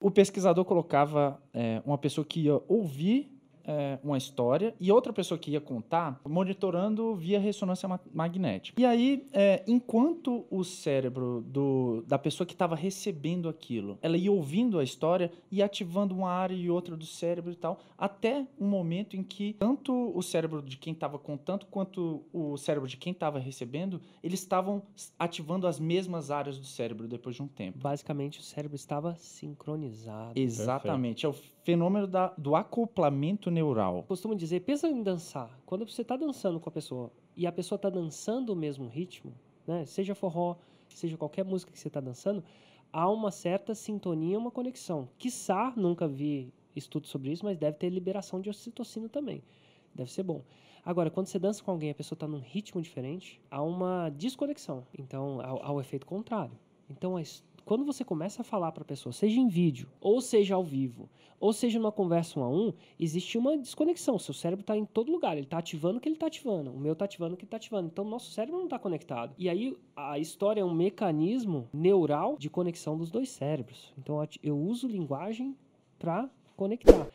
O pesquisador colocava é, uma pessoa que ia ouvir é, uma história e outra pessoa que ia contar, monitorando via ressonância ma magnética. E aí, é, enquanto o cérebro do, da pessoa que estava recebendo aquilo, ela ia ouvindo a história e ativando uma área e outra do cérebro e tal, até um momento em que tanto o cérebro de quem estava contando quanto o cérebro de quem estava recebendo, eles estavam ativando as mesmas áreas do cérebro depois de um tempo. Basicamente, o cérebro estava sincronizado. Exatamente. Perfeito. É o fenômeno da, do acoplamento neural. Costumo dizer, pensa em dançar. Quando você está dançando com a pessoa e a pessoa está dançando o mesmo ritmo, né? seja forró, seja qualquer música que você está dançando, há uma certa sintonia, uma conexão. Quiçá, nunca vi estudo sobre isso, mas deve ter liberação de ocitocina também. Deve ser bom. Agora, quando você dança com alguém, a pessoa está num ritmo diferente, há uma desconexão. Então, há, há o efeito contrário. Então, a, quando você começa a falar para a pessoa, seja em vídeo, ou seja ao vivo, ou seja numa conversa um a um, existe uma desconexão. Seu cérebro está em todo lugar, ele está ativando o que ele está ativando, o meu está ativando o que ele está ativando. Então, nosso cérebro não está conectado. E aí, a história é um mecanismo neural de conexão dos dois cérebros. Então, eu uso linguagem para conectar.